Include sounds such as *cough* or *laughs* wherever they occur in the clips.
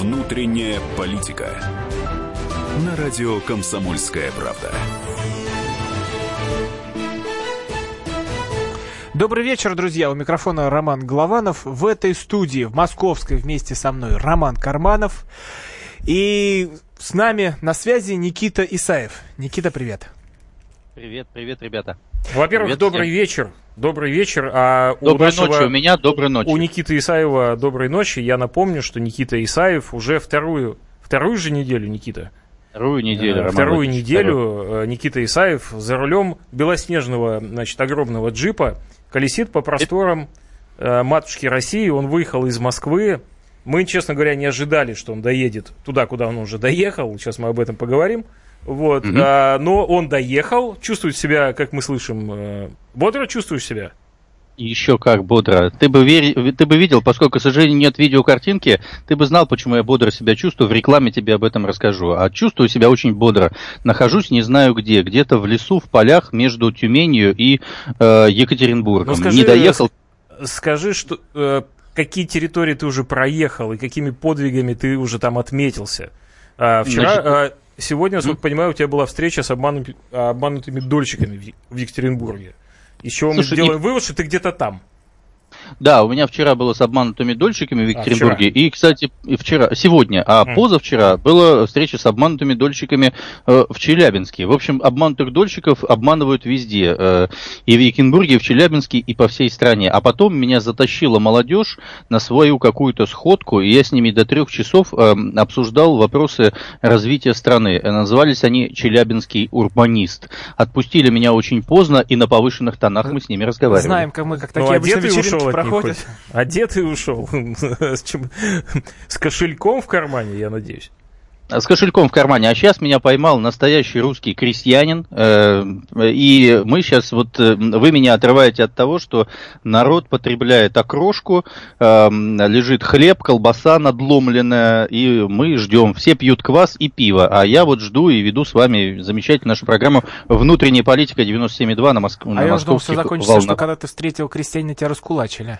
Внутренняя политика. На радио «Комсомольская правда». Добрый вечер, друзья. У микрофона Роман Голованов. В этой студии, в Московской, вместе со мной Роман Карманов. И с нами на связи Никита Исаев. Никита, привет. Привет, привет, ребята. Во-первых, Привет добрый всем. вечер. Добрый вечер. А у Доброй нашего- ночи у меня, доброй ночи. У Никиты Исаева доброй ночи. Я напомню, что Никита Исаев уже вторую, вторую же неделю, Никита. Вторую неделю, Э, Роман Вторую Владимирович, неделю э, Никита Исаев за рулем белоснежного, значит, огромного джипа колесит по просторам э, матушки России. Он выехал из Москвы. Мы, честно говоря, не ожидали, что он доедет туда, куда он уже доехал. Сейчас мы об этом поговорим. Вот, Мгм. а, но он доехал, чувствует себя, как мы слышим, э, бодро чувствуешь себя? Еще как бодро. Ты бы, вери- ты бы видел, поскольку, к сожалению, нет видеокартинки, ты бы знал, почему я бодро себя чувствую. В рекламе тебе об этом расскажу. А чувствую себя очень бодро. Нахожусь не знаю где. Где-то в лесу, в полях между Тюменью и э, Екатеринбургом. Ну, скажи, не доехал. Скажи, что э, какие территории ты уже проехал и какими подвигами ты уже там отметился. А, вчера, Значит, а, сегодня, насколько понимаю, у тебя была встреча с обманутыми, обманутыми дольщиками в, Екатеринбурге. Из чего мы Слушай, делаем вывод, что ты где-то там. Да, у меня вчера было с обманутыми дольщиками в Екатеринбурге. вчера? и, кстати, вчера, сегодня, а Мгм. позавчера была встреча с обманутыми дольщиками э, в Челябинске. В общем, обманутых дольщиков обманывают везде. э, и в Екатеринбурге, и в Челябинске, и по всей стране. А потом меня затащила молодежь на свою какую-то сходку, и я с ними до трех часов э, обсуждал вопросы развития страны. Э, Назывались они «Челябинский урбанист». Отпустили меня очень поздно, и на повышенных тонах мы с ними разговаривали. Знаем, как мы, как Ну, такие обычно одетый вечеринки ушел проходят. хоть? Одетый ушел. *laughs* С кошельком в кармане, я надеюсь. С кошельком в кармане. А сейчас меня поймал настоящий русский крестьянин. э, И мы сейчас, вот э, вы меня отрываете от того, что народ потребляет окрошку, э, лежит хлеб, колбаса надломленная, и мы ждем. Все пьют квас и пиво. А я вот жду и веду с вами замечательную нашу программу «Внутренняя политика» 97.2 на, Моск... на А я московских все закончится, что волнах. когда ты встретил крестьянина, тебя раскулачили.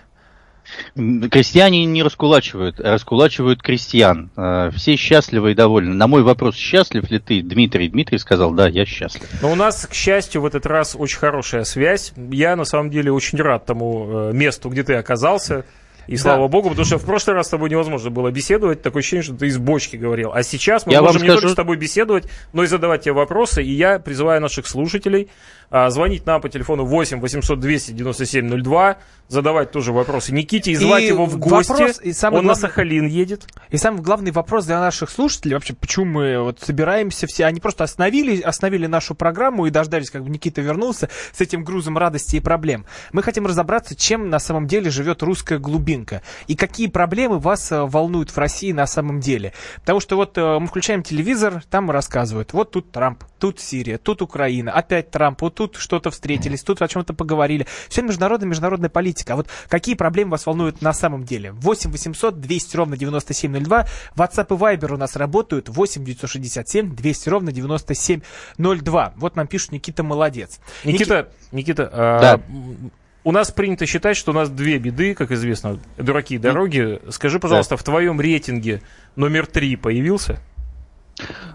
Крестьяне не раскулачивают, а раскулачивают крестьян. Э, Все счастливы и довольны. На мой вопрос, счастлив ли ты, Дмитрий? Дмитрий сказал, да, я счастлив. Но у нас, к счастью, в этот раз очень хорошая связь. Я, на самом деле, очень рад тому э, месту, где ты оказался. И слава богу, потому что в прошлый раз с тобой невозможно было беседовать. Такое ощущение, что ты из бочки говорил. А сейчас мы Я можем не скажу- только с тобой беседовать, но и задавать тебе вопросы. И я призываю наших слушателей а, звонить нам по телефону 8 800 297 02, задавать тоже вопросы Никите и звать И его в гости. вопрос, и самый Он на главный- Сахалин едет. И самый главный вопрос для наших слушателей, вообще, почему мы вот собираемся все, они просто остановили, остановили нашу программу и дождались, как бы Никита вернулся с этим грузом радости и проблем. Мы хотим разобраться, чем на самом деле живет русская глубинка и какие проблемы вас э, волнуют в России на самом деле. Потому что вот э, мы включаем телевизор, там рассказывают, вот тут Трамп, тут Сирия, тут Украина, опять Трамп, вот тут что-то встретились, тут о чем-то поговорили. Все международная, международная политика. А вот какие проблемы вас волнуют на самом деле? 8 800 200 ровно 9702. WhatsApp и Viber у нас работают. 8 967 200 ровно 9702. Вот нам пишут Никита Молодец. Никита, Никита, а, Да. м, у нас принято считать, что у нас две беды, как известно, дураки и дороги. Скажи, пожалуйста, в твоем рейтинге номер три появился?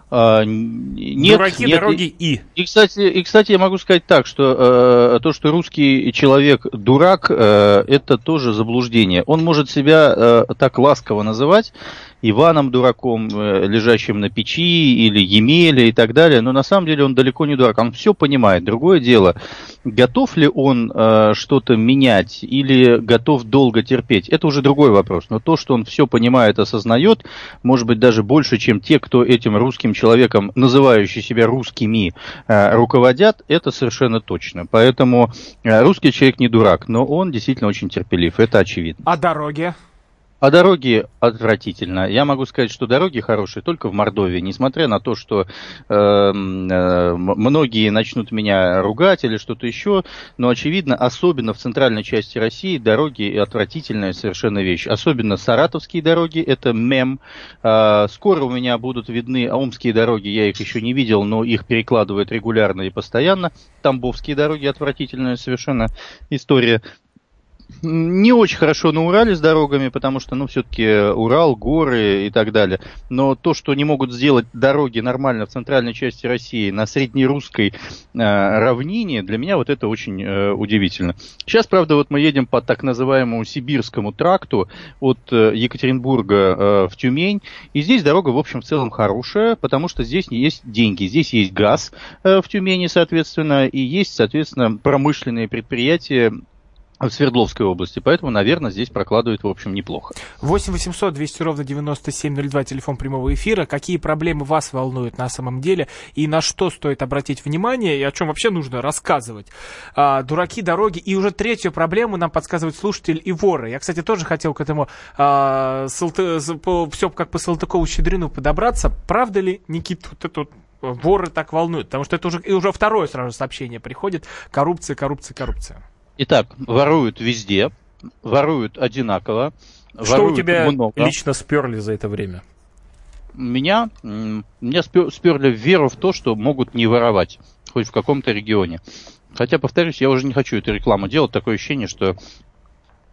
А, нет, дураки, нет, дороги и. И, кстати, и, кстати, я могу сказать так, что э, то, что русский человек дурак, э, это тоже заблуждение. Он может себя э, так ласково называть Иваном дураком, э, лежащим на печи, или Емеля и так далее, но на самом деле он далеко не дурак, он все понимает. Другое дело, готов ли он э, что-то менять или готов долго терпеть, это уже другой вопрос. Но то, что он все понимает, осознает, может быть даже больше, чем те, кто этим русским человеком, называющий себя русскими, э, руководят, это совершенно точно. Поэтому э, русский человек не дурак, но он действительно очень терпелив, это очевидно. А дороги? А дороги отвратительно. Я могу сказать, что дороги хорошие только в Мордовии, несмотря на то, что э, м, э, м- многие начнут меня ругать или что-то еще, но очевидно, особенно в центральной части России дороги отвратительная совершенно вещь. Особенно саратовские дороги, это мем. А, скоро у меня будут видны омские дороги, я их еще не видел, но их перекладывают регулярно и постоянно. Тамбовские дороги отвратительная совершенно история. Не очень хорошо на Урале с дорогами, потому что, ну, все-таки Урал, горы и так далее. Но то, что не могут сделать дороги нормально в центральной части России, на среднерусской э, равнине, для меня вот это очень э, удивительно. Сейчас, правда, вот мы едем по так называемому Сибирскому тракту от э, Екатеринбурга э, в Тюмень, и здесь дорога, в общем, в целом хорошая, потому что здесь есть деньги, здесь есть газ э, в Тюмени, соответственно, и есть, соответственно, промышленные предприятия, в Свердловской области, поэтому, наверное, здесь прокладывает, в общем, неплохо. 8 800 200 ровно 9702, телефон прямого эфира. Какие проблемы вас волнуют на самом деле и на что стоит обратить внимание и о чем вообще нужно рассказывать? А, дураки, дороги. И уже третью проблему нам подсказывает слушатель и воры. Я, кстати, тоже хотел к этому а, Салты, по, все как по Салтыкову-Щедрину подобраться. Правда ли, Никита, вот это вот воры так волнуют? Потому что это уже, и уже второе сразу сообщение приходит. Коррупция, коррупция, коррупция. Итак, воруют везде, воруют одинаково. Что у тебя много. лично сперли за это время? Меня, меня сперли веру в то, что могут не воровать, хоть в каком-то регионе. Хотя, повторюсь, я уже не хочу эту рекламу делать. Такое ощущение, что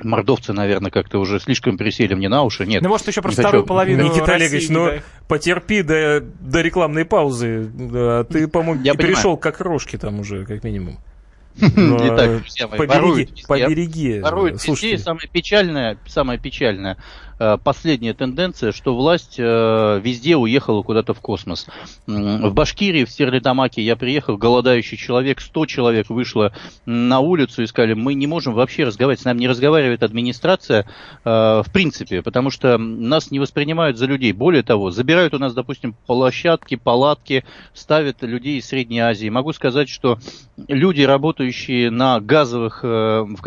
мордовцы, наверное, как-то уже слишком присели мне на уши. Нет. Ну, может, еще про вторую хочу... половину Никита России, Олегович, ну, да. потерпи до, до рекламной паузы. Ты, по-моему, перешел к окрошке там уже, как минимум. Итак, друзья мои, побереги, побереги. Воруют везде. Самое печальное, самое печальное, Э, последняя тенденция, что власть э, везде уехала куда-то в космос. В Башкирии, в Стерлитамаке я приехал, голодающий человек, 100 человек вышло на улицу и сказали, мы не можем вообще разговаривать, с нами не разговаривает администрация э, в принципе, потому что нас не воспринимают за людей. Более того, забирают у нас, допустим, площадки, палатки, ставят людей из Средней Азии. Могу сказать, что люди, работающие на газовых, в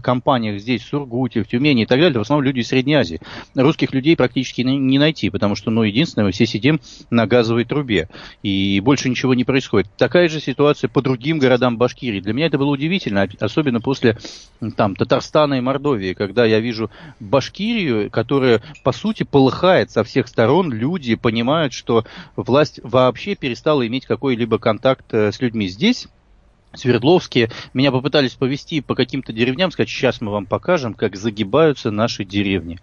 компаниях здесь, в Сургуте, в Тюмени и так далее, в основном люди из Средней Азии. Русских людей практически не найти, потому что, ну, единственное, мы все сидим на газовой трубе, и больше ничего не происходит. Такая же ситуация по другим городам Башкирии. Для меня это было удивительно, особенно после там, Татарстана и Мордовии, когда я вижу Башкирию, которая, по сути, полыхает со всех сторон, люди понимают, что власть вообще перестала иметь какой-либо контакт э, с людьми. Здесь Свердловске. Меня попытались повезти по каким-то деревням, сказать, сейчас мы вам покажем, как загибаются наши деревни.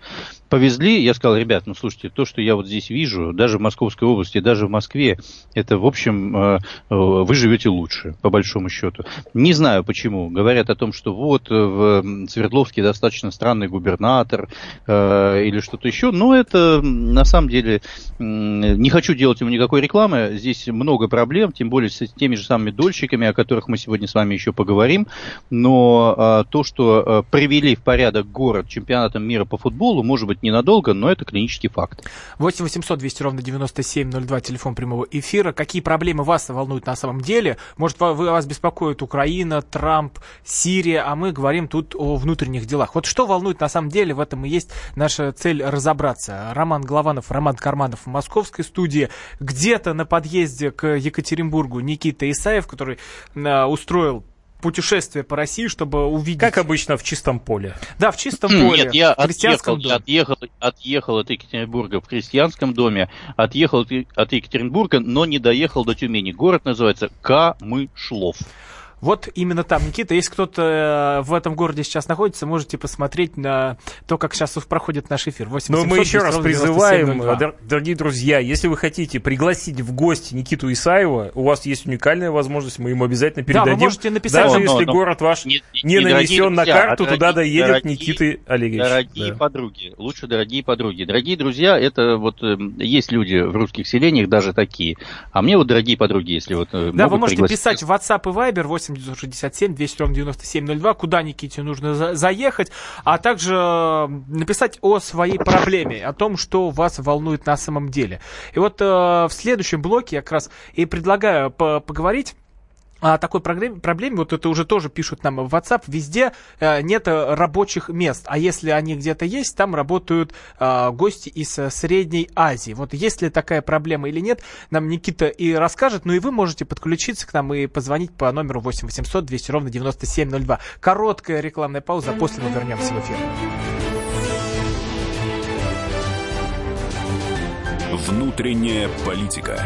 Повезли, я сказал, ребят, ну слушайте, то, что я вот здесь вижу, даже в Московской области, даже в Москве, это, в общем, э, э, вы живете лучше, по большому счету. Не знаю почему. Говорят о том, что вот в Свердловске достаточно странный губернатор э, или что-то еще, но это на самом деле, не хочу делать ему никакой рекламы, здесь много проблем, тем более с теми же самыми дольщиками, о которых мы сегодня с вами еще поговорим, но а, то, что а, привели в порядок город чемпионатом мира по футболу, может быть ненадолго, но это клинический факт. 8 800 200 ровно 9702, телефон прямого эфира. Какие проблемы вас волнуют на самом деле? Может, вы, вас беспокоит Украина, Трамп, Сирия, а мы говорим тут о внутренних делах. Вот что волнует на самом деле, в этом и есть наша цель разобраться. Роман Голованов, Роман Карманов в московской студии. Где-то на подъезде к Екатеринбургу Никита Исаев, который а, устроил путешествие по России, чтобы увидеть... Как обычно, в чистом поле. Да, в чистом поле. Нет, я отъехал, доме. отъехал, отъехал от Екатеринбурга в крестьянском доме, отъехал от Екатеринбурга, но не доехал до Тюмени. Город называется Камышлов. Вот именно там, Никита, если кто-то э, в этом городе сейчас находится, можете посмотреть на то, как сейчас проходит наш эфир. 8 Но мы еще раз призываем, дорогие друзья, если вы хотите пригласить в гости Никиту Исаева, у вас есть уникальная возможность, мы ему обязательно передадим. Да, вы можете написать. Даже но, если но, город ваш не, не, не нанесен на карту, а туда доедет дорогие, Никита Олегович. Дорогие да. подруги, лучше дорогие подруги. Дорогие друзья, это вот э, есть люди в русских селениях даже такие. А мне вот дорогие подруги, если вот э, Да, вы можете писать в WhatsApp и Viber 8 8 967 200 02, куда Никите нужно за заехать, а также написать о своей проблеме, о том, что вас волнует на самом деле. И вот э, в следующем блоке я как раз и предлагаю поговорить о такой проблеме, вот это уже тоже пишут нам в WhatsApp, везде э, нет рабочих мест, а если они где-то есть, там работают э, гости из э, Средней Азии. Вот есть ли такая проблема или нет, нам Никита и расскажет, ну и вы можете подключиться к нам и позвонить по номеру 8 800 200 ровно 9702. Короткая рекламная пауза, после мы вернемся в эфир. Внутренняя политика.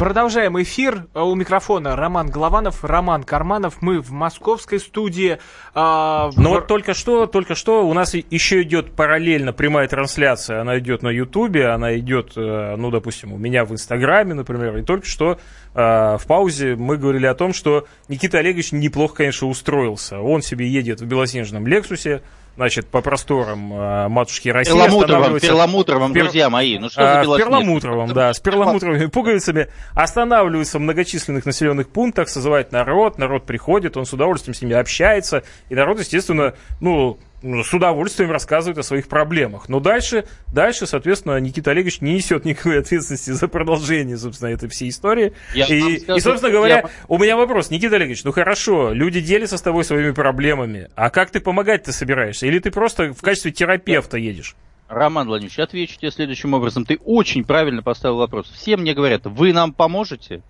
Продолжаем эфир. У микрофона Роман Голованов, Роман Карманов. Мы в московской студии. А, Но в... вот только что, только что у нас еще идет параллельно прямая трансляция. Она идет на Ютубе, она идет, э, ну, допустим, у меня в Инстаграме, например. И только что э, в паузе мы говорили о том, что Никита Олегович неплохо, конечно, устроился. Он себе едет в белоснежном Лексусе, значит, по просторам э, матушки России. Перламутровым, перламутровым, пер... друзья мои. Ну что а, за Перламутровым, да, с *laughs* перламутровыми пуговицами. Останавливается в многочисленных населенных пунктах, созывает народ, народ приходит, он с удовольствием с ними общается. И народ, естественно, ну, с удовольствием рассказывает о своих проблемах. Но дальше, дальше, соответственно, Никита Олегович не несет никакой *laughs* ответственности за продолжение, собственно, этой всей истории. Я и, скажу, и, собственно говоря, я... у меня вопрос, Никита Олегович, ну хорошо, люди делятся с тобой своими проблемами, а как ты помогать-то собираешься? Или ты просто в качестве терапевта едешь? Роман Владимирович, отвечу тебе следующим образом. Ты очень правильно поставил вопрос. Все мне говорят, вы нам поможете?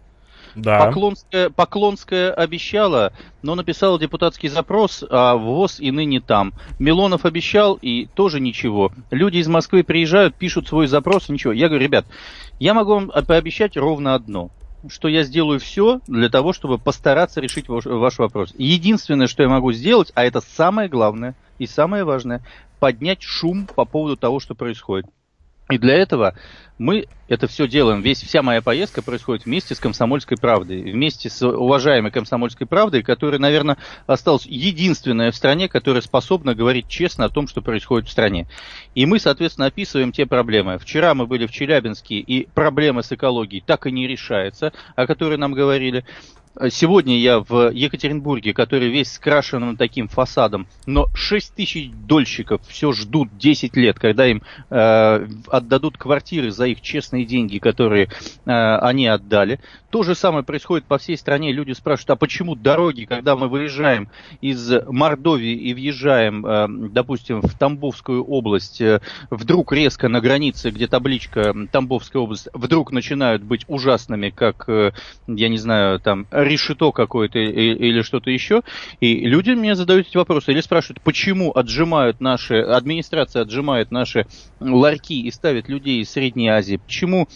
Да. Поклонская, Поклонская обещала, но написала депутатский запрос, а ВОЗ и ныне там. Милонов обещал, и тоже ничего. Люди из Москвы приезжают, пишут свой запрос, ничего. Я говорю, ребят, я могу вам пообещать ровно одно что я сделаю все для того, чтобы постараться решить ваш, ваш вопрос. Единственное, что я могу сделать, а это самое главное и самое важное, поднять шум по поводу того, что происходит. И для этого мы это все делаем. Весь, вся моя поездка происходит вместе с «Комсомольской правдой». Вместе с уважаемой «Комсомольской правдой», которая, наверное, осталась единственная в стране, которая способна говорить честно о том, что происходит в стране. И мы, соответственно, описываем те проблемы. Вчера мы были в Челябинске, и проблема с экологией так и не решается, о которой нам говорили. Сегодня я в Екатеринбурге, который весь скрашенным таким фасадом, но 6 тысяч дольщиков все ждут 10 лет, когда им э, отдадут квартиры за их честные деньги, которые э, они отдали. То же самое происходит по всей стране. Люди спрашивают, а почему дороги, когда мы выезжаем из Мордовии и въезжаем, э, допустим, в Тамбовскую область, э, вдруг резко на границе, где табличка Тамбовская область, вдруг начинают быть ужасными, как, э, я не знаю, там решето какое-то или что-то еще. И люди мне задают эти вопросы или спрашивают, почему отжимают наши, администрация отжимает наши ларьки и ставит людей из Средней Азии, почему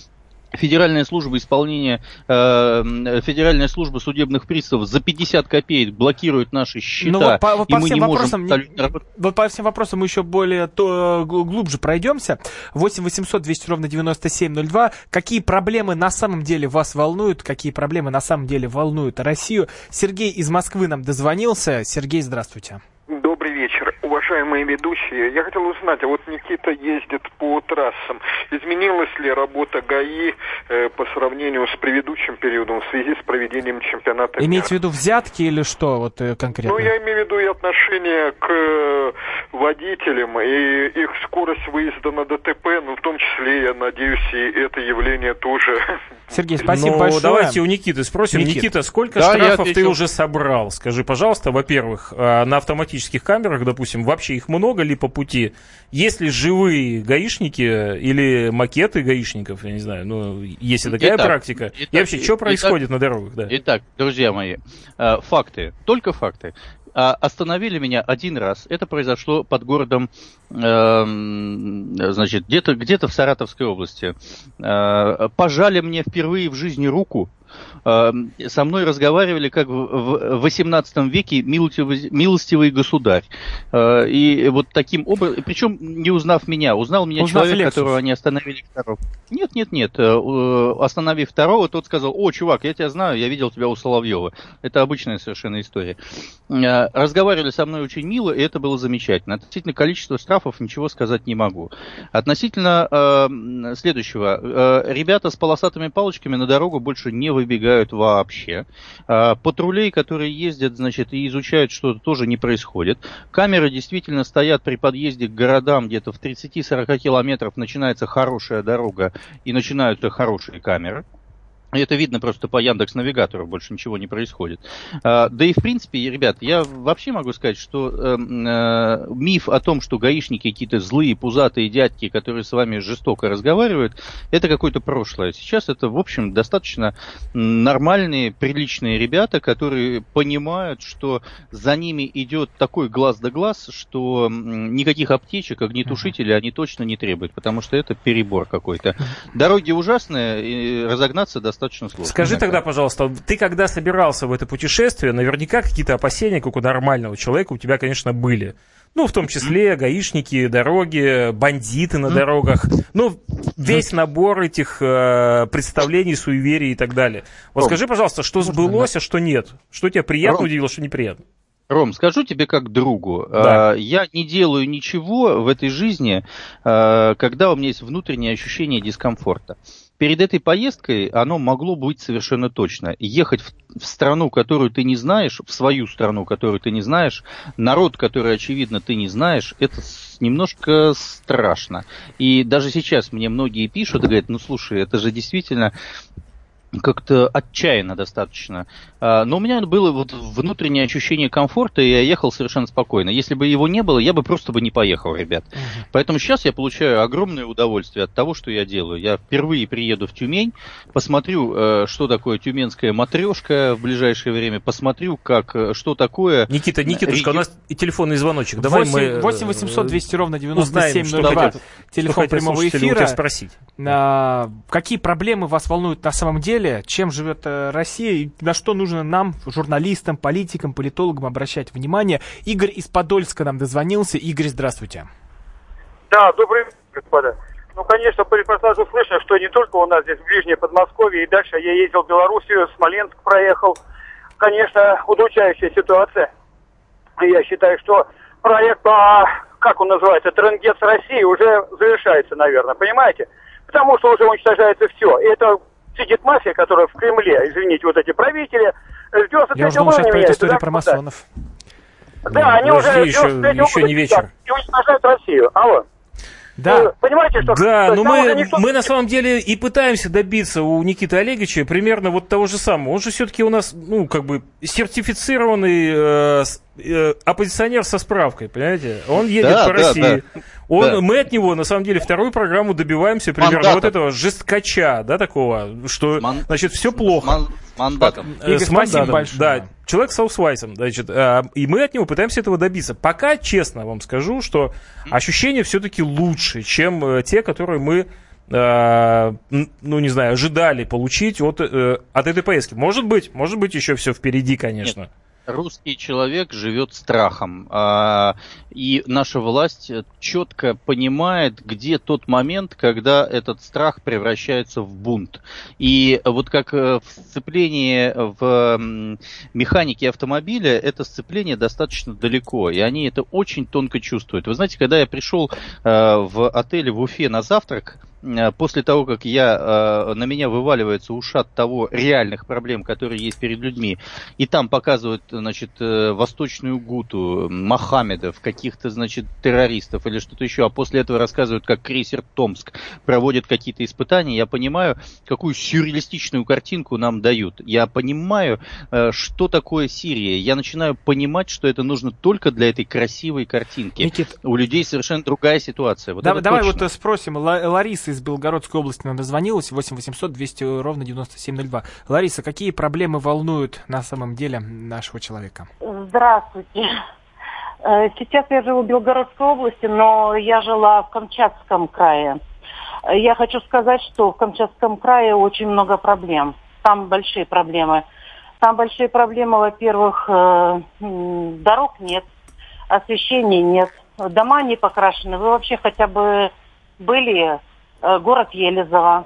Федеральная служба исполнения, э, Федеральная служба судебных приставов за 50 копеек блокирует наши счета, ну, вот по, и мы не вопросам, можем... Не, вот по всем вопросам мы еще более то, глубже пройдемся. 8 800 200 ровно 9702. Какие проблемы на самом деле вас волнуют? Какие проблемы на самом деле волнуют Россию? Сергей из Москвы нам дозвонился. Сергей, здравствуйте. Добрый вечер, уважаемые ведущие. Я хотел узнать, а вот Никита ездит по трассам. Изменилась ли работа ГАИ э, по сравнению с предыдущим периодом в связи с проведением чемпионата Имеете в виду взятки или что вот э, конкретно? Ну, я имею в виду и отношение к э, водителям, и их скорость выезда на ДТП, ну, в том числе, я надеюсь, и это явление тоже... *laughs* Сергей, спасибо Но ну, большое. давайте у Никиты спросим. Никит. Никита, сколько да, штрафов ты уже собрал? Скажи, пожалуйста, во-первых, а, на автоматических камерах, допустим, вообще их много ли по пути? Есть ли живые гаишники или макеты гаишников, я не знаю, ну, есть ли такая итак, практика? Итак, и вообще, что происходит итак, на дорогах? Да. Итак, друзья мои, э, факты, только факты. А остановили меня один раз. Это произошло под городом, э, значит, где-то где в Саратовской области. Э, пожали мне впервые в жизни руку со мной разговаривали как в 18 веке милостивый, государь. Э, и вот таким образом, причем не узнав меня, узнал меня узнав человек, Лексус. которого они остановили второго. Нет, нет, нет. Э, остановив второго, тот сказал, о, чувак, я тебя знаю, я видел тебя у Соловьева. Это обычная совершенно история. Э, разговаривали со мной очень мило, и это было замечательно. Относительно количества штрафов ничего сказать не могу. Относительно следующего. Ребята с полосатыми палочками на дорогу больше не вывели выбегают вообще. А, патрулей, которые ездят, значит, и изучают что-то, тоже не происходит. Камеры действительно стоят при подъезде к городам, где-то в 30-40 километров начинается хорошая дорога и начинаются хорошие камеры. Это видно просто по Яндекс Навигатору, больше ничего не происходит. А, да и в принципе, ребят, я вообще могу сказать, что э, э, миф о том, что гаишники какие-то злые, пузатые дядьки, которые с вами жестоко разговаривают, это какое-то прошлое. Сейчас это, в общем, достаточно нормальные, приличные ребята, которые понимают, что за ними идет такой глаз да глаз, что никаких аптечек, огнетушителей они точно не требуют, потому что это перебор какой-то. Дороги ужасные, разогнаться достаточно достаточно сложно. Скажи тогда, пожалуйста, ты когда собирался в это путешествие, наверняка какие-то опасения, как у нормального человека, у тебя, конечно, были. Ну, в том числе гаишники, дороги, бандиты на дорогах. Ну, весь набор этих э, представлений, суеверий и так далее. Вот Ром, скажи, пожалуйста, что сбылось, а что нет? Что тебя приятно Ром, удивило, что неприятно? Ром, скажу тебе как другу, да. э, я не делаю ничего в этой жизни, э, когда у меня есть внутреннее ощущение дискомфорта перед этой поездкой оно могло быть совершенно точно. Ехать в, в страну, которую ты не знаешь, в свою страну, которую ты не знаешь, народ, который, очевидно, ты не знаешь, это немножко страшно. И даже сейчас мне многие пишут и говорят, ну слушай, это же действительно как-то отчаянно достаточно. А, но у меня было вот внутреннее ощущение комфорта, и я ехал совершенно спокойно. Если бы его не было, я бы просто бы не поехал, ребят. Угу. Поэтому сейчас я получаю огромное удовольствие от того, что я делаю. Я впервые приеду в Тюмень, посмотрю, э, что такое тюменская матрешка в ближайшее время, посмотрю, как, э, что такое... Никита, Никитушка, Реги... у нас и телефонный звоночек. Давай 8, мы... 8 800 200 ровно 9702. Телефон прямого эфира. спросить. А, какие проблемы вас волнуют на самом деле? Деле, чем живет э, Россия и на что нужно нам, журналистам, политикам, политологам обращать внимание. Игорь из Подольска нам дозвонился. Игорь, здравствуйте. Да, добрый вечер, господа. Ну, конечно, по репортажу слышно, что не только у нас здесь в Ближнее Подмосковье, и дальше я ездил в Белоруссию, Смоленск проехал. Конечно, удручающая ситуация. Я считаю, что проект, а, как он называется, Тренгец России уже завершается, наверное, понимаете? Потому что уже уничтожается все. И это сидит мафия, которая в Кремле, извините, вот эти правители, ждет Я уже думал, сейчас пойдет история про масонов. Да, да они уже еще, еще не вечер. И уничтожают Россию. Алло. Да. понимаете, что... Да, но мы, мы на самом деле и пытаемся добиться у Никиты Олеговича примерно вот того же самого. Он же все-таки у нас, ну, как бы, сертифицированный э, э, оппозиционер со справкой, понимаете? Он едет да, по да, России. Да. Он, да. Мы от него, на самом деле, вторую программу добиваемся примерно Мандатом. вот этого жесткача, да, такого, что, Ман... значит, все плохо. Ман... Мандатом. Э, с мандатом, большое. да. Человек с аусвайсом, значит, э, и мы от него пытаемся этого добиться. Пока, честно вам скажу, что ощущения все-таки лучше, чем э, те, которые мы ну, не знаю, ожидали получить от, от этой поездки. Может быть, может быть, еще все впереди, конечно. Нет русский человек живет страхом, а, и наша власть четко понимает, где тот момент, когда этот страх превращается в бунт. И вот как э, сцепление в механике автомобиля, это сцепление достаточно далеко, и они это очень тонко чувствуют. Вы знаете, когда я пришел э, в отель в Уфе на завтрак, Э, после того, как я, на меня вываливается ушат того реальных проблем, которые есть перед людьми, и там показывают, значит, восточную гуту, Мохаммедов, каких-то, значит, террористов или что-то еще, а после этого рассказывают, как крейсер Томск проводит какие-то испытания, я понимаю, какую сюрреалистичную картинку нам дают. Я понимаю, что такое Сирия. Я начинаю понимать, что это нужно только для этой красивой картинки. Никит, У людей совершенно другая ситуация. Вот да, давай точно. вот спросим Ларисы из Белгородской области нам дозвонилась. 8 800 200 ровно 9702. Лариса, какие проблемы волнуют на самом деле нашего человека? Здравствуйте. Э, сейчас я живу в Белгородской области, но я жила в Камчатском крае. Я хочу сказать, что в Камчатском крае очень много проблем. Там большие проблемы. Там большие проблемы, во-первых, э, дорог нет, освещения нет, дома не покрашены. Вы вообще хотя бы были Э, город Елизово.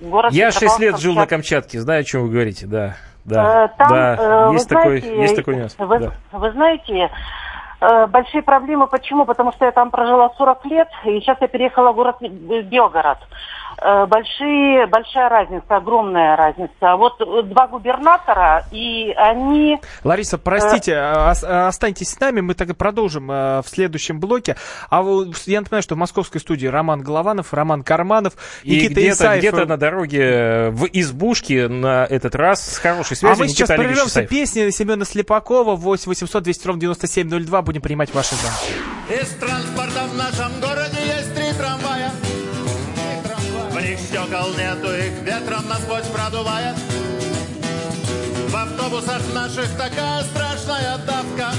Город Я шесть лет жил на Камчатке, знаю, о чем вы говорите, да. Да, э, Там, да. есть, знаете, такой, есть такой нюанс. Вы, да. вы знаете, большие проблемы. Почему? Потому что я там прожила 40 лет, и сейчас я переехала в город Белгород. Э, большие, большая разница, огромная разница. Вот э, два губернатора, и они... Лариса, простите, э, останьтесь с нами, мы так и продолжим в следующем блоке. А я напоминаю, что в московской студии Роман Голованов, Роман Карманов, и Никита где-то, Исаев. где-то на дороге в избушке на этот раз с хорошей связью А мы сейчас прервемся песни Семена Слепакова 8 800 200 ровно 9702. Будем принимать ваши звонки. Из транспорта в нашем городе В них стекол нету, их ветром насквозь продувает. В автобусах наших такая страшная давка.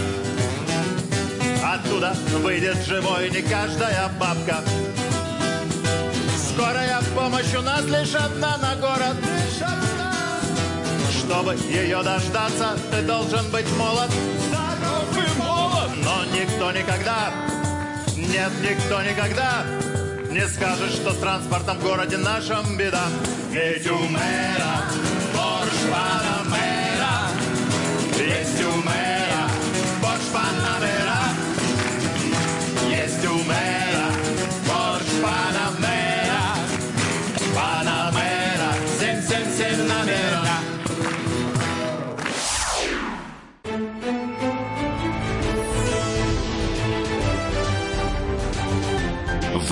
Оттуда выйдет живой не каждая бабка. Скорая помощь у нас лишь одна на город. Чтобы ее дождаться, ты должен быть молод. Здоров и молод! Но никто никогда, нет, никто никогда не скажет, что с транспортом в городе нашем беда. Ведь у мэра Порш Панамера, есть у мэра Порш Панамера, есть у мэра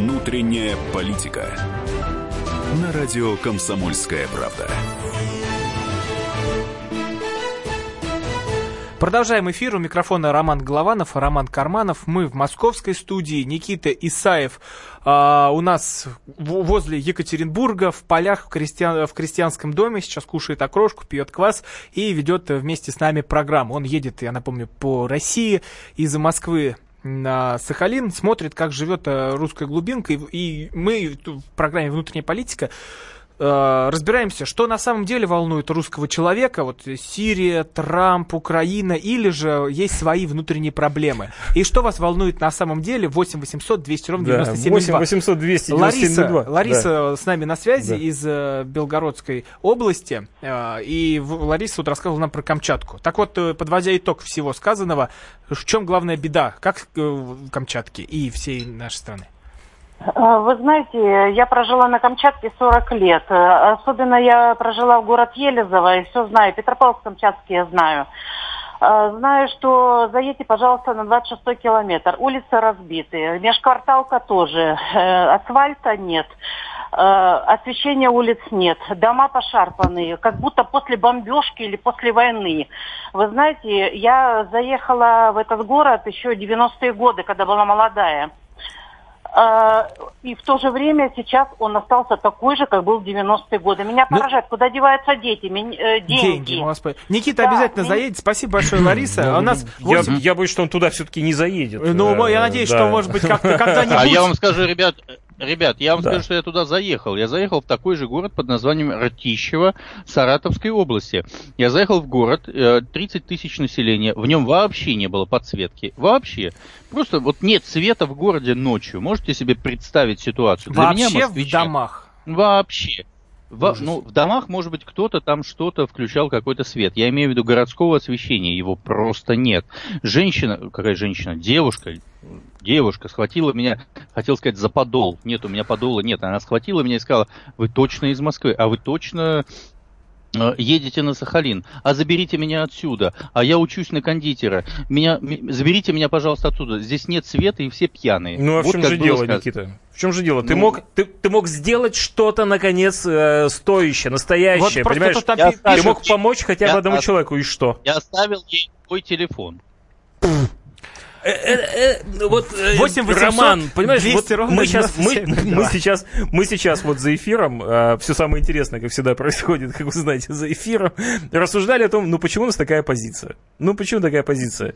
Внутренняя политика. На радио «Комсомольская правда». Продолжаем эфир. У микрофона Роман Голованов, Роман Карманов. Мы в московской студии. Никита Исаев а, у нас в, возле Екатеринбурга в полях в, крестьян, в крестьянском доме. Сейчас кушает окрошку, пьет квас и ведет вместе с нами программу. Он едет, я напомню, по России из Москвы на Сахалин, смотрит, как живет э, русская глубинка, и мы в программе «Внутренняя политика» разбираемся, что на самом деле волнует русского человека, вот Сирия, Трамп, Украина, или же есть свои внутренние проблемы. И что вас волнует на самом деле? 8 800 200 ровно 97 8 800 200 Лариса, Лариса да. с нами на связи да. из э, Белгородской области, э, и Лариса вот рассказывала нам про Камчатку. Так вот, э, подводя итог всего сказанного, в чем главная беда, как э, в Камчатке и всей нашей страны? А, вы знаете, я прожила на Камчатке 40 лет. Э, особенно я прожила в город Елизово и все знаю. Петропавловск-Камчатский я знаю. А, знаю, что заедьте, пожалуйста, на 26 километр. Улицы разбиты. Межкварталка тоже. Э, асфальта нет. Э, освещения улиц нет. Дома пошарпанные. Как будто после бомбежки или после войны. Вы знаете, я заехала в этот город еще 90-е годы, когда была молодая. А, и в то же время сейчас он остался такой же, как был в 90-е годы. Меня ну, поражает, куда деваются дети, э, деньги. деньги Господи. Никита да, обязательно меня... заедет. Спасибо большое, Лариса. У нас 8... я, я боюсь, что он туда все-таки не заедет. Ну, я надеюсь, да. что, может быть, как-то когда-нибудь... А я вам скажу, ребят, Ребят, я вам да. скажу, что я туда заехал. Я заехал в такой же город под названием Ратищево Саратовской области. Я заехал в город, 30 э, тысяч населения, в нем вообще не было подсветки. Вообще. Просто вот нет света в городе ночью. Можете себе представить ситуацию? Для вообще меня москвичи... в домах? Вообще. В, ну, в домах, может быть, кто-то там что-то включал, какой-то свет. Я имею в виду городского освещения, его просто нет. Женщина, какая женщина, девушка, девушка схватила меня, хотел сказать, за подол. Нет, у меня подола нет. Она схватила меня и сказала, вы точно из Москвы, а вы точно едете на Сахалин, а заберите меня отсюда, а я учусь на кондитера, меня, заберите меня, пожалуйста, отсюда, здесь нет света и все пьяные. Ну а вот в чем же дело, сказано. Никита? В чем же дело? Ну, ты, мог, ты, ты мог сделать что-то, наконец, э, стоящее, настоящее, вот понимаешь? Там ты пишет, мог помочь хотя бы одному человеку, и что? Я оставил ей твой телефон. Э, э, э, вот, э, 8 800 Роман, понимаешь, 200 вот мы сейчас, мы, 97 мы сейчас, мы сейчас вот за эфиром, все самое интересное, как всегда *laughs* происходит, как вы знаете, за эфиром, рассуждали о том, ну почему у нас такая позиция? Ну почему такая позиция?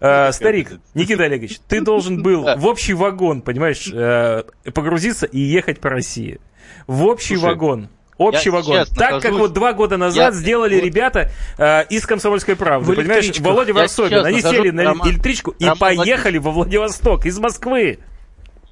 Э, старик, Никита Олегович, ты должен был в общий вагон, понимаешь, э, погрузиться и ехать по России. В общий Слушай, вагон. Общий я вагон. сейчас Так как нахожусь- вот два года назад Я- сделали вот- ребята э, из «Комсомольской правды». Понимаешь. Володя Варсобин. Они сели на электричку и поехали во Владивосток из Москвы.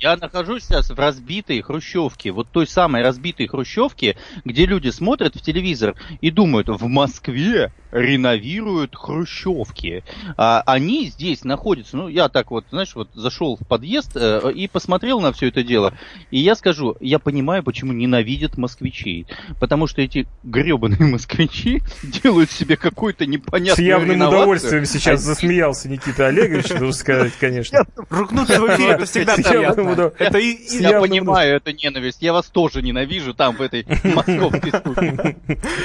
Я нахожусь сейчас в разбитой хрущевке, вот той самой разбитой хрущевке, где люди смотрят в телевизор и думают, в Москве реновируют хрущевки. А они здесь находятся, ну я так вот, знаешь, вот зашел в подъезд э, и посмотрел на все это дело, и я скажу, я понимаю, почему ненавидят москвичей, потому что эти гребаные *laughs* москвичи делают себе какой-то С непонятный явным удовольствием сейчас засмеялся Никита Олегович, нужно сказать, конечно. Ругнуться в эфире, это всегда С приятно. Удов- Это и- Я понимаю эту ненависть, я вас тоже ненавижу там, в этой *laughs* московской.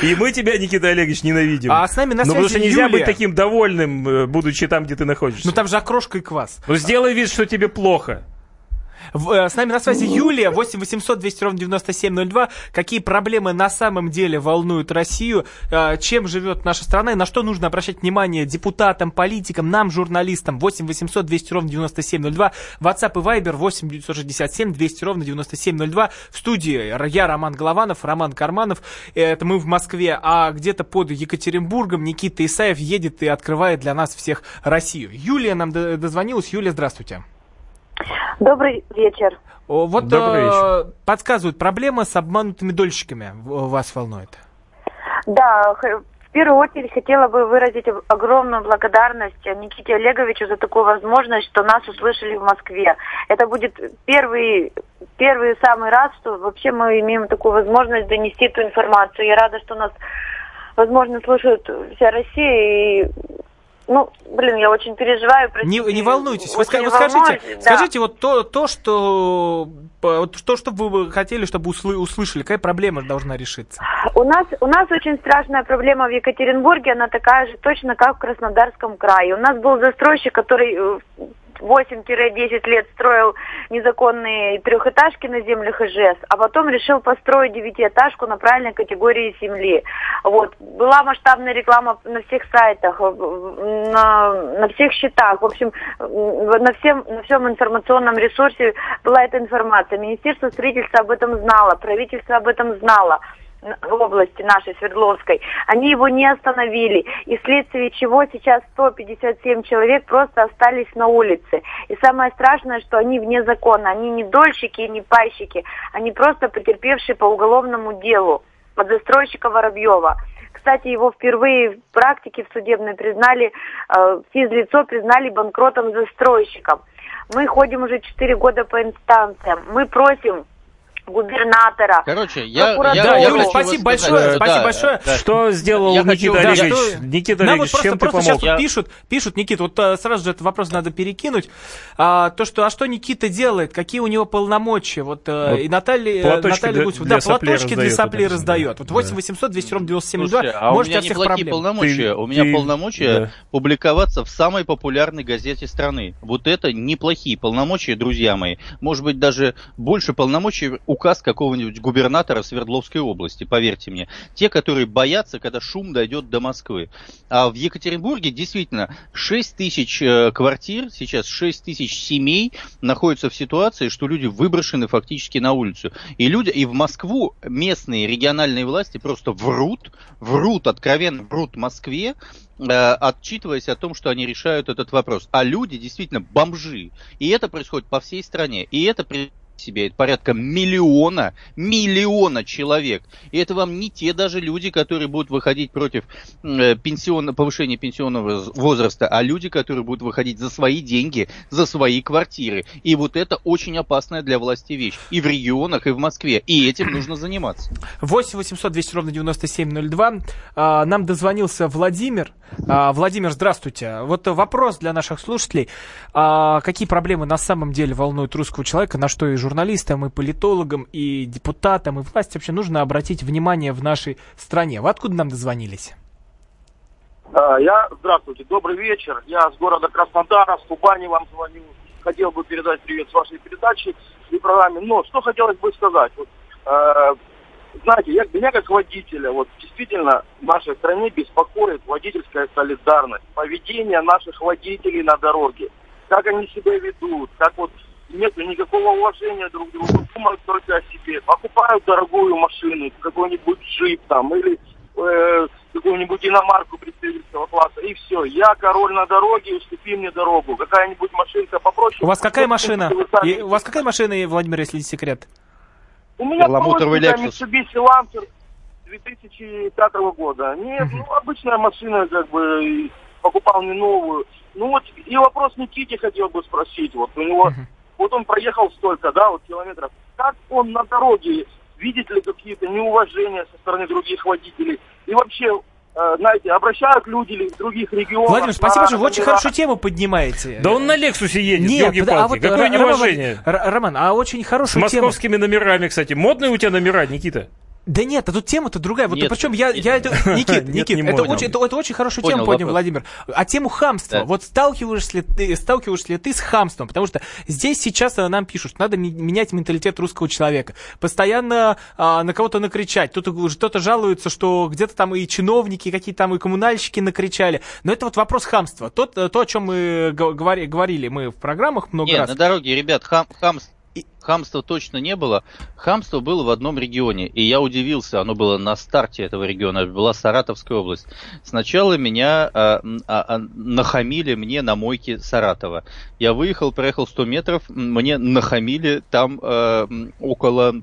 И мы тебя, Никита Олегович, ненавидим. А с нами на Ну, потому связи что нельзя быть таким довольным, э, будучи там, где ты находишься. Ну там же окрошка и квас. Ну, сделай вид, что тебе плохо. Э, С нами на связи Юлия, 8 800 200 ровно 9702. Какие проблемы на самом деле волнуют Россию? Э, Чем живет наша страна? И на что нужно обращать внимание депутатам, политикам, нам, журналистам? 8 800 200 ровно 9702. WhatsApp и Viber 8 967 200 ровно 9702. В студии я, Роман Голованов, Роман Карманов. Это мы в Москве. А где-то под Екатеринбургом Никита Исаев едет и открывает для нас всех Россию. Юлия нам дозвонилась. Юлия, здравствуйте. Добрый вечер. Вот Добрый э, подсказывают, проблема с обманутыми дольщиками вас волнует. Да, в первую очередь хотела бы выразить ог- огромную благодарность Никите Олеговичу за такую возможность, что нас услышали в Москве. Это будет первый, первый самый раз, что вообще мы имеем такую возможность донести эту информацию. Я рада, что нас, возможно, слушает вся Россия и ну, блин, я очень переживаю. Не, простите, не волнуйтесь. Вы, вы скажите, да. скажите вот то, то, что вот то, что вы хотели, чтобы услы- услышали, какая проблема должна решиться? У нас, у нас очень страшная проблема в Екатеринбурге, она такая же точно, как в Краснодарском крае. У нас был застройщик, который э, 8-10 лет строил незаконные трехэтажки на землях ИЖС, а потом решил построить девятиэтажку на правильной категории земли. Вот. Была масштабная реклама на всех сайтах, на, на всех счетах. В общем, на всем, на всем информационном ресурсе была эта информация. Министерство строительства об этом знало, правительство об этом знало области нашей Свердловской, они его не остановили, и вследствие чего сейчас 157 человек просто остались на улице. И самое страшное, что они вне закона, они не дольщики и не пайщики, они просто потерпевшие по уголовному делу от застройщика Воробьева. Кстати, его впервые в практике в судебной признали, э, физлицо признали банкротом застройщиком. Мы ходим уже 4 года по инстанциям. Мы просим губернатора, Короче, я, я, Да, я Юля, спасибо большое, спасибо да, большое. да. Что сделал Я Никита хочу- Олегович? Да, что- Никита Нам Олегович, вот просто, чем ты просто помог? сейчас вот Я- пишут, пишут, Никита, вот э, сразу же этот вопрос надо перекинуть. А, то, что, а что Никита делает, какие у него полномочия? Вот, э, Вот и Наталья, э, платочки Наталья для- Гусева, для да, платочки для соплей раздает. Вот да. 8 800 200 ровно 9702, Слушай, а у можете меня проблем. полномочия. У меня полномочия да. публиковаться в самой популярной газете страны. Вот это неплохие полномочия, друзья мои. Может быть, даже больше полномочий указ какого-нибудь губернатора Свердловской области, поверьте мне. Те, которые боятся, когда шум дойдет до Москвы. А в Екатеринбурге действительно 6 тысяч э, квартир, сейчас 6 тысяч семей находятся в ситуации, что люди выброшены фактически на улицу. И люди, и в Москву местные региональные власти просто врут, врут, откровенно врут Москве, э, отчитываясь о том, что они решают этот вопрос. А люди действительно бомжи. И это происходит по всей стране. И это себе это порядка миллиона, миллиона человек. И это вам не те даже люди, которые будут выходить против э, пенсион- повышения пенсионного возраста, а люди, которые будут выходить за свои деньги, за свои квартиры. И вот это очень опасная для власти вещь. И в регионах, и в Москве. И этим нужно заниматься. 8 800 200 ровно 9702. А, Нам дозвонился Владимир. А, Владимир, здравствуйте. Вот вопрос для наших слушателей. А, Какие проблемы на самом деле волнуют русского человека, на что и журналистам, и политологам, и депутатам, и власти вообще нужно обратить внимание в нашей стране? Вы откуда нам дозвонились? А, Я, здравствуйте, добрый вечер. Я с города Краснодара, с Кубани вам звоню. Хотел бы передать привет с вашей передачи и программе. Но что хотелось бы сказать. Вот, э, знаете, я, меня как водителя, вот действительно в нашей стране беспокоит водительская солидарность, поведение наших водителей на дороге, как они себя ведут, как вот нет никакого уважения друг к другу, думают только о себе, покупают дорогую машину, какой-нибудь джип там или э, какую-нибудь иномарку представительского класса, и все. Я король на дороге, уступи мне дорогу. Какая-нибудь машинка попроще. У вас какая машина? И у вас какая машина, Владимир, если не секрет? У меня простенькая Lexus. Mitsubishi Lancer 2005 года. Не, ну, обычная машина, как бы, покупал не новую. Ну вот, и вопрос Никите хотел бы спросить. Вот у него, вот он проехал столько, да, вот километров. Как он на дороге, видит ли какие-то неуважения со стороны других водителей? И вообще, э, знаете, обращают люди ли в других регионах... Владимир, спасибо, что вы очень хорошую тему поднимаете. Да он на Лексусе едет, Нет, елки подо- а вот, Какое Р- неуважение. Роман, Роман, а очень С хорошую тему... московскими номерами, кстати. Модные у тебя номера, Никита? Да нет, а тут тема-то другая. Вот Нет, причем я, я *laughs* это, Никит, Нет, Никит, не это очень, это, это очень хорошую Понял тему поднял, вопрос. Владимир. А тему хамства. Да. Вот сталкиваешься ли ты, сталкиваешься ли ты с хамством? Потому что здесь сейчас а, нам пишут, что надо менять менталитет русского человека. Постоянно а, на кого-то накричать. Кто-то, кто-то жалуется, что где-то там и чиновники, какие-то там и коммунальщики накричали. Но это вот вопрос хамства. Тот, э, то, о чем мы говори- говорили мы в программах много Нет, раз. на дороге, ребят, хам, хамс- и- хамства точно не было. Хамство было в одном регионе. И я удивился, оно было на старте этого региона. Была Саратовская область. Сначала меня а, а, а, нахамили мне на мойке Саратова. Я выехал, проехал 100 метров, мне нахамили там а, около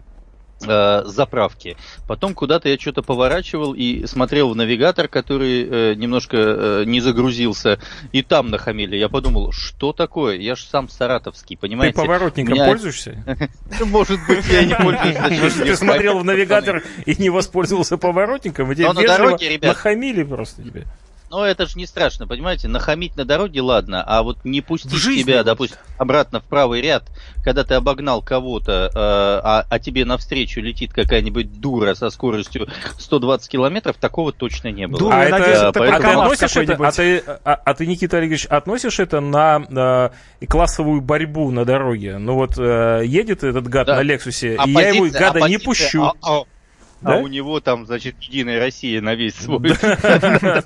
э, заправки. Потом куда-то я что-то поворачивал и смотрел в навигатор, который э, немножко э, не загрузился, и там нахамили. Я подумал, что такое? Я же сам саратовский, Ты понимаете? поворотником Меня- пользуешься? *laughs* Может быть, я не пользуюсь. ты смотрел в навигатор и не воспользовался поворотником, и тебе нахамили просто тебе. Но это же не страшно, понимаете? Нахамить на дороге, ладно, а вот не пустить жизни тебя, вот. допустим, обратно в правый ряд, когда ты обогнал кого-то, э, а, а тебе навстречу летит какая-нибудь дура со скоростью 120 километров, такого точно не было. Дура, А это- надеюсь, а, это поэтому- А ты относишь это, а ты, а, а ты, Никита Олегович, относишь это на, э, классовую борьбу на дороге? Ну вот э, едет этот гад Да. на Лексусе, и я его, Оппозиция- гада, не оппозиция, пущу. А, а- Да? а у него там, значит, Единая Россия на весь свой Да. *laughs*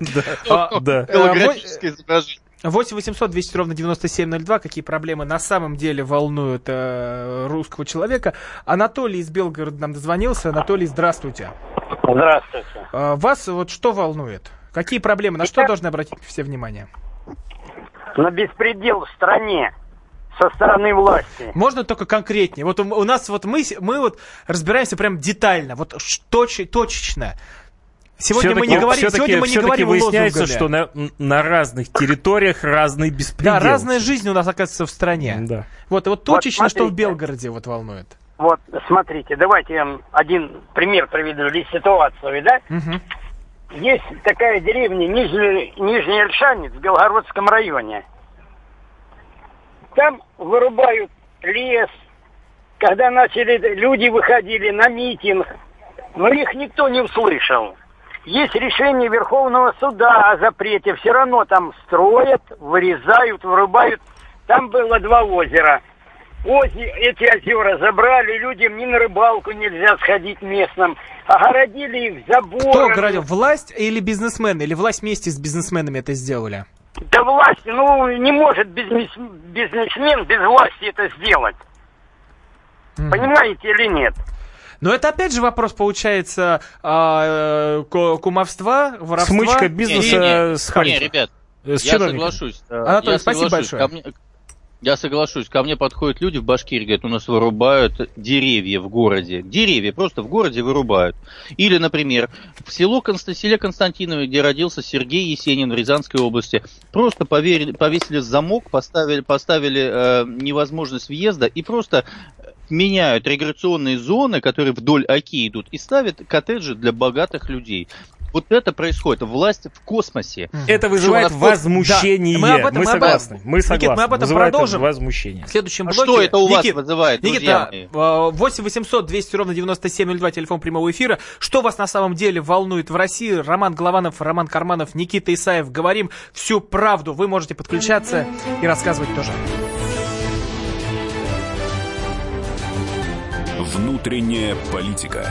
*laughs* *laughs* голографическое изображение. 8 800 200 ровно 9702. Какие проблемы на самом деле волнуют э, русского человека? Анатолий из Белгорода нам дозвонился. Анатолий, здравствуйте. Здравствуйте. А, вас вот что волнует? Какие проблемы? На что должны обратить все внимание? На беспредел в стране со стороны власти. Можно только конкретнее. Вот у, у нас вот мы, мы вот разбираемся прям детально, вот точи- точечно. Сегодня мы не говорим, все-таки, сегодня мы не все-таки говорим выясняется, лозунгами. что на, на разных территориях разный беспредел. Да, разная жизнь у нас оказывается в стране. Да. Вот, вот точечно, что в смотрите. Белгороде вот волнует. Вот, смотрите, давайте я вам один пример приведу или ситуацию, да? Мгм. Есть такая деревня Нижний, Нижний Ильшанец в Белгородском районе. Там вырубают лес. Когда начали, люди выходили на митинг, но их никто не услышал. Есть решение Верховного суда о запрете. Все равно там строят, вырезают, вырубают. Там было два озера. Ози, эти озера забрали, людям ни на рыбалку нельзя сходить местным. Огородили их забором. Кто оградил? Власть или бизнесмены? Или власть вместе с бизнесменами это сделали? Да власть, ну, не может бизнес- бизнесмен без власти это сделать. Мгм. Понимаете или нет? Но это опять же вопрос, получается, а, э, ку- кумовства, воровства. Смычка Не, бизнеса не, не, с не, политикой. ребят, С я соглашусь. э, Анатолий, я спасибо соглашусь. большое. Ко мне- я соглашусь. Ко мне подходят люди в Башкирии, говорят, у нас вырубают деревья в городе. Деревья просто в городе вырубают. Или, например, в село Конста- селе Константиново, где родился Сергей Есенин в Рязанской области, просто поверили, повесили замок, поставили, поставили э, невозможность въезда и просто меняют регрессионные зоны, которые вдоль оки идут, и ставят коттеджи для богатых людей. Вот это происходит. Власть в космосе. Это вызывает Что, возмущение. Да, мы об этом- мы мы об этом- согласны. Мы Никит, мы согласны. об этом Вызывает это продолжим. возмущение. В следующем А блоке... что это у вас Никит, вызывает, друзья Никита, э, 8 800 200 ровно 9702, телефон прямого эфира. Что вас на самом деле волнует в России? Роман Голованов, Роман Карманов, Никита Исаев. Говорим всю правду. Вы можете подключаться и рассказывать тоже. Внутренняя политика.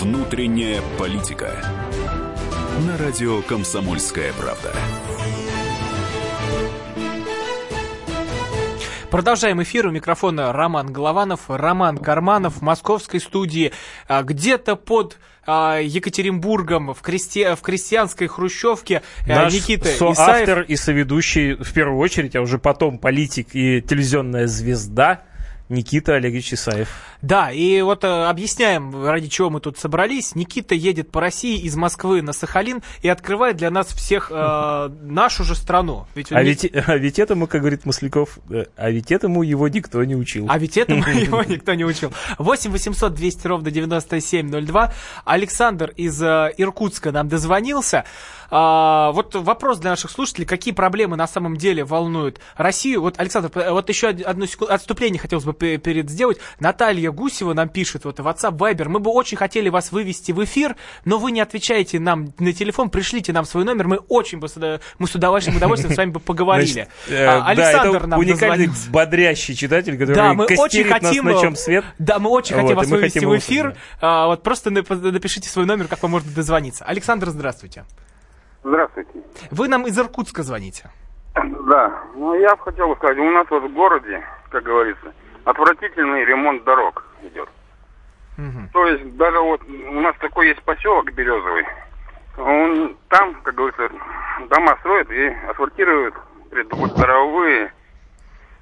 Внутренняя политика. На радио «Комсомольская правда». Продолжаем эфир. У микрофона Роман Голованов, Роман Карманов в московской студии. А, Где-то под а, Екатеринбургом в, кресте- в крестьянской хрущевке а, Наш Никита соавтор Исаев. и соведущий, в первую очередь, а уже потом политик и телевизионная звезда Никита Олегович Исаев. Да, и вот э, объясняем, ради чего мы тут собрались. Никита едет по России из Москвы на Сахалин и открывает для нас всех э, *laughs* нашу же страну. Ведь А не- ведь, а ведь этому, как говорит Масляков, э, а ведь этому его никто не учил. А ведь этому *laughs* его никто не учил. 8 800 200 ровно 9702. Александр из э, Иркутска нам дозвонился. А, вот вопрос для наших слушателей. Какие проблемы на самом деле волнуют Россию? Вот, Александр, вот еще од- одну секунду, отступление хотелось бы пе- перед сделать. Наталья Гусева нам пишет, вот, в WhatsApp, Viber. Мы бы очень хотели вас вывести в эфир, но вы не отвечаете нам на телефон. Пришлите нам свой номер. Мы очень бы мы с удовольствием, удовольствием с вами бы поговорили. Значит, э, А, да, Александр это нам уникальный дозвонился. бодрящий читатель, который Да, мы очень хотим, нас на чем свет. Да, мы очень Вот, хотим вас вывести хотим в эфир. А, вот просто нап- напишите свой номер, как вам можно дозвониться. Александр, здравствуйте. Здравствуйте. Вы нам из Иркутска звоните. Да, ну я бы хотел бы сказать, у нас вот в городе, как говорится, отвратительный ремонт дорог идет. То есть даже вот у нас такой есть поселок Березовый, он там, как говорится, дома строят и асфальтируют преддворовые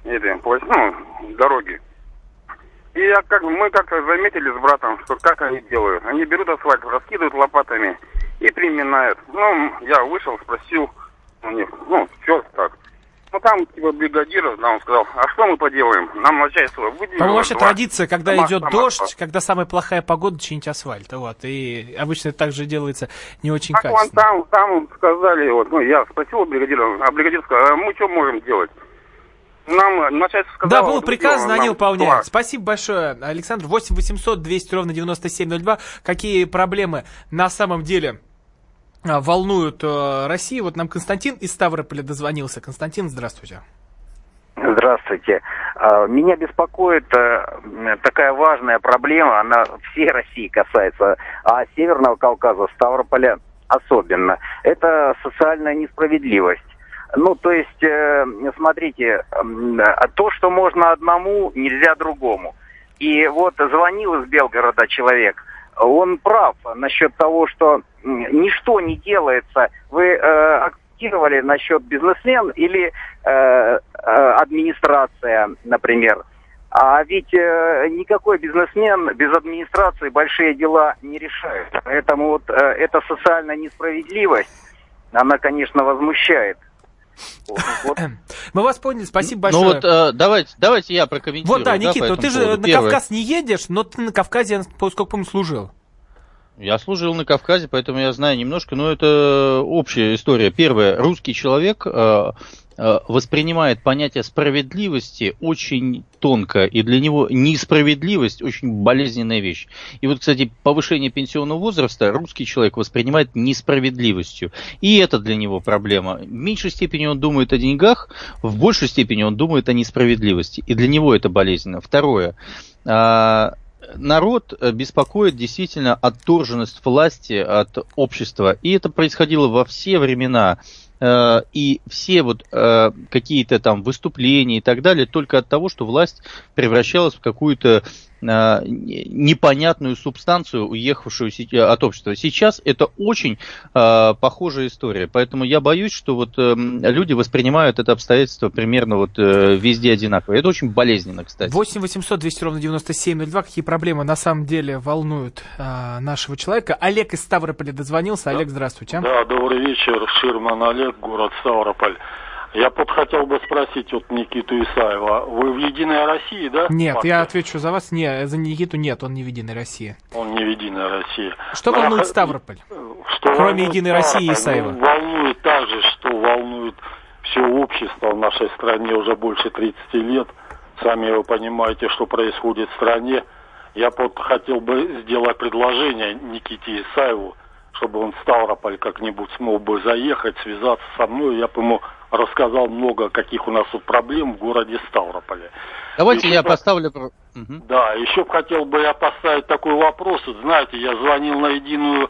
эти, ну, дороги. И я как мы как-то заметили с братом, что как они делают. Они берут асфальт, раскидывают лопатами и приминают. Ну, я вышел, спросил у них, ну, что так. Ну, там, типа, бригадир, да, он сказал, а что мы поделаем? Нам начальство выделило По-моему, вообще два традиция, когда дома идет самосвала». дождь, когда самая плохая погода, чинить асфальт. Вот. И обычно это также делается не очень Так качественно. там, там сказали, вот, ну, я спросил бригадира, а бригадир сказал, а мы что можем делать? Нам начальство сказало... Да, был вот, приказ, сделано они выполняют. Спасибо большое, Александр. 8 800 200 ровно 9702. Какие проблемы на самом деле волнуют э, Россию? Вот нам Константин из Ставрополя дозвонился. Константин, здравствуйте. Здравствуйте. А, Меня беспокоит э, такая важная проблема, она всей России касается, а Северного Кавказа, Ставрополя особенно. Это социальная несправедливость. Ну, то есть, э, смотрите, а то, что можно одному, нельзя другому. И вот звонил из Белгорода человек, он прав насчет того, что ничто не делается. Вы э, акцентировали насчет бизнесмен или э, э, администрация, например. А ведь э, никакой бизнесмен без администрации большие дела не решает. Поэтому вот э, эта социальная несправедливость, она, конечно, возмущает. Вот. Мы вас поняли, спасибо Ну большое. вот э, давайте, давайте я прокомментирую. Вот, да, Никита, ты же поводу. на Первое. Кавказ не едешь, но ты на Кавказе, я, сколько помню, служил. Я служил на Кавказе, поэтому я знаю немножко, но это общая история. Первое, русский человек э, воспринимает понятие справедливости очень тонко, и для него несправедливость очень болезненная вещь. И вот, кстати, повышение пенсионного возраста русский человек воспринимает несправедливостью, и это для него проблема. В меньшей степени он думает о деньгах, в большей степени он думает о несправедливости, и для него это болезненно. Второе, а, народ э, беспокоит действительно отторженность власти от общества. И это происходило во все времена. Э, и все вот э, какие-то там выступления и так далее только от того, что власть превращалась в какую-то непонятную субстанцию, уехавшую от общества. Сейчас это очень э, похожая история, поэтому я боюсь, что вот э, люди воспринимают это обстоятельство примерно вот э, везде одинаково. Это очень болезненно, кстати. 8 800 200 ровно 9702. Какие проблемы на самом деле волнуют э, нашего человека? Олег из Ставрополя дозвонился. Да. Олег, здравствуйте. Да, добрый вечер. Ширман Олег, город Ставрополь. Я вот хотел бы спросить вот Никиту Исаева. Вы в Единой России, да? Нет, партия? я отвечу за вас. Не, за Никиту нет, он не в Единой России. Он не в Единой России. Что Но волнует я... Ставрополь? Что Кроме Единой России и Исаева. Ну, волнует также, что волнует все общество в нашей стране уже больше 30 лет. Сами вы понимаете, что происходит в стране. Я вот хотел бы сделать предложение Никите Исаеву, чтобы он в Ставрополь как-нибудь смог бы заехать, связаться со мной. Я бы ему рассказал много, каких у нас тут проблем в городе Ставрополе. Давайте еще я по... поставлю... Да, еще хотел бы я поставить такой вопрос. Знаете, я звонил на единую,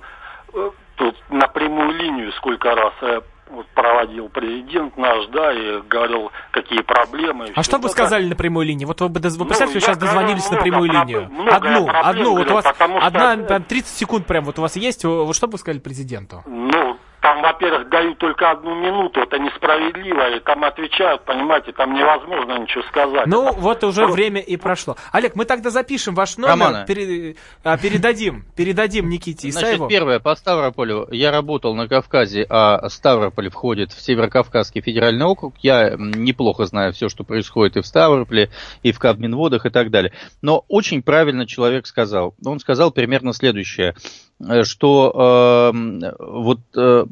э, тут на прямую линию сколько раз. Я вот проводил президент наш, да, и говорил, какие проблемы. А что бы сказали на прямой линии? Вот вы, бы, вы представьте, ну, сейчас дозвонились на прямую линию. Одну, одну, вот у вас одна, что... 30 секунд прям вот у вас есть, вот что бы вы сказали президенту? Ну, там, во-первых, дают только одну минуту, это несправедливо, и там отвечают, понимаете, там невозможно ничего сказать. Ну, это... вот уже Просто... время и прошло. Олег, мы тогда запишем ваш номер, пере... а, передадим, передадим Никите Исаеву. Значит, первое, по Ставрополю, я работал на Кавказе, а Ставрополь входит в Северокавказский федеральный округ, я неплохо знаю все, что происходит и в Ставрополе, и в Кабминводах и так далее. Но очень правильно человек сказал, он сказал примерно следующее – Э, что э, вот э,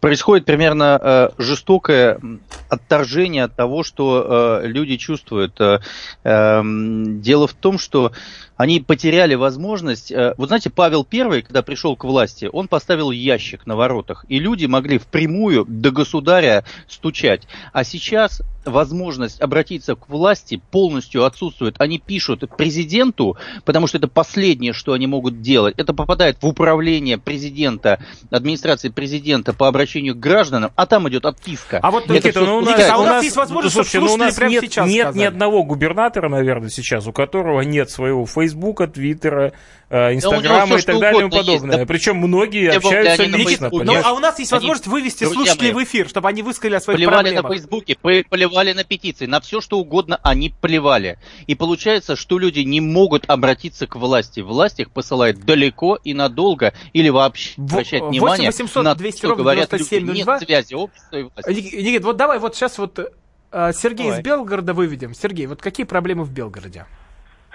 происходит примерно э, жестокое отторжение от того, что э, люди чувствуют. Э, э, дело в том, что они потеряли возможность. Э, вот знаете, Павел I, когда пришел к власти, он поставил ящик на воротах, и люди могли впрямую до государя стучать. А сейчас возможность обратиться к власти полностью отсутствует. Они пишут президенту, потому что это последнее, что они могут делать. Это попадает в управление президента, администрации президента по обращению к гражданам, а там идет отписка. А вот, Никита, ну, у нас, а у нас есть возможность, слушайте, ну, у нас нет, нет ни одного губернатора, наверное, сейчас, у которого нет своего Фейсбука, Твиттера, Инстаграма и так далее и подобное. Есть, Причем многие общаются лично. Ну, а у нас есть возможность вывести слушателей в эфир, чтобы они высказали о своих плевали проблемах. на Фейсбуке, плевали на петиции, на все что угодно они плевали. И получается, что люди не могут обратиться к власти. Власть их посылает далеко и надолго, или вообще обращать внимание 800, на 200 что говорят люди. Нет связи общества и власти. Никит, вот давай, вот сейчас вот э, Сергей давай. из Белгорода выведем. Сергей, вот какие проблемы в Белгороде?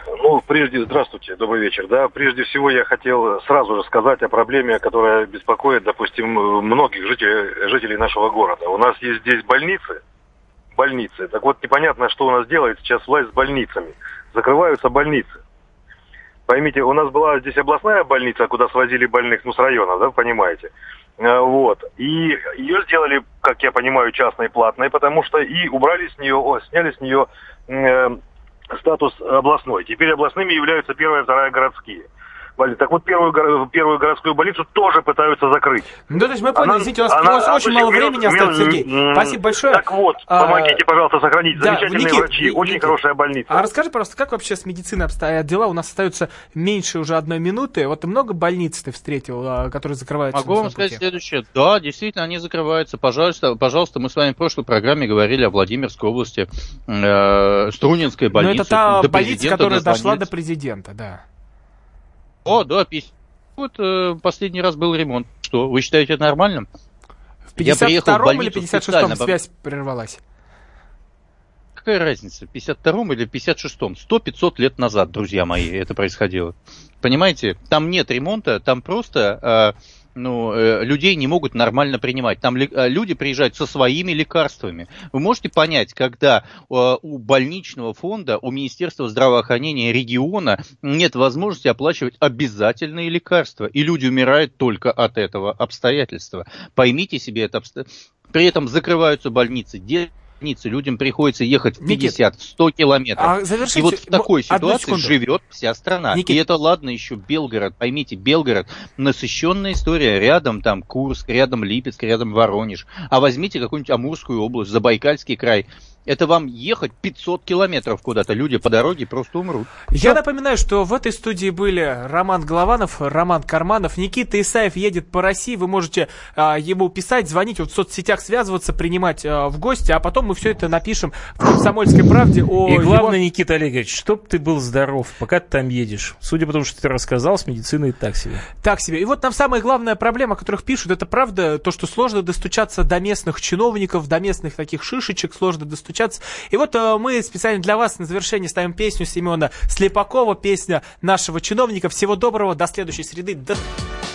Ну, прежде, здравствуйте, добрый вечер. Да, прежде всего я хотел сразу же сказать о проблеме, которая беспокоит, допустим, многих жителей, жителей нашего города. У нас есть здесь больницы, больницы. Так вот, непонятно, что у нас делает сейчас власть с больницами. Закрываются больницы. Поймите, у нас была здесь областная больница, куда свозили больных, ну, с района, да, понимаете. Э, вот. И ее сделали, как я понимаю, частной платной, потому что и убрали с нее, о, сняли с нее э, статус областной. Теперь областными являются первая и вторая городские. Так вот, первую, первую городскую больницу тоже пытаются закрыть. Ну, то есть мы поняли, извините, у нас, она, у нас очень мало времени минут, остается, Сергей. Спасибо большое. Так вот, а, помогите, пожалуйста, сохранить. Да, Замечательные Никит, врачи, Никит, очень хорошая больница. А расскажи, пожалуйста, как вообще с медициной обстоят дела? У нас остается меньше уже одной минуты. Вот много больниц ты встретил, а, которые закрываются? Могу вам сказать следующее. Да, действительно, они закрываются. Пожалуйста, пожалуйста, мы с вами в прошлой программе говорили о Владимирской области, э, Струнинской больнице. Но это та больница, которая дошла до президента, да. О, да, пись. Вот э, последний раз был ремонт. Что, вы считаете это нормальным? В 52-м или 56-м связь прервалась? Какая разница, в 52-м или 56-м? 100-500 лет назад, друзья мои, это происходило. Понимаете, там нет ремонта, там просто... Э, ну, э, людей не могут нормально принимать. Там э, люди приезжают со своими лекарствами. Вы можете понять, когда э, у больничного фонда, у Министерства здравоохранения региона нет возможности оплачивать обязательные лекарства, и люди умирают только от этого обстоятельства. Поймите себе это обстоятельство. При этом закрываются больницы, больницы людям приходится ехать в 50-100 километров. А завершите... И вот в такой Одну ситуации живет вся страна. Никит. И это ладно еще Белгород. Поймите, Белгород насыщенная история. Рядом там Курск, рядом Липецк, рядом Воронеж. А возьмите какую-нибудь Амурскую область, Забайкальский край. Это вам ехать 500 километров куда-то. Люди по дороге просто умрут. Я напоминаю, что в этой студии были Роман Голованов, Роман Карманов, Никита Исаев едет по России. Вы можете а, ему писать, звонить, вот в соцсетях связываться, принимать а, в гости, а потом мы все это напишем в «Комсомольской правде» о И главное, его- Никита Олегович, чтоб ты был здоров, пока ты там едешь. Судя по тому, что ты рассказал, с медициной так себе. Так себе. И вот нам самая главная проблема, о которых пишут, это правда то, что сложно достучаться до местных чиновников, до местных таких шишечек, сложно достучаться. И вот э, мы специально для вас на завершение ставим песню Семена Слепакова, песня нашего чиновника. Всего доброго, до следующей среды. До...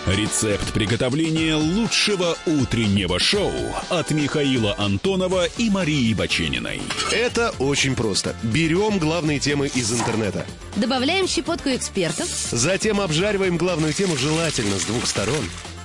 Рецепт приготовления лучшего утреннего шоу от Михаила Антонова и Марии Бачениной. Это очень просто. Берем главные темы из интернета. Добавляем щепотку экспертов, Затем обжариваем главную тему желательно с двух сторон.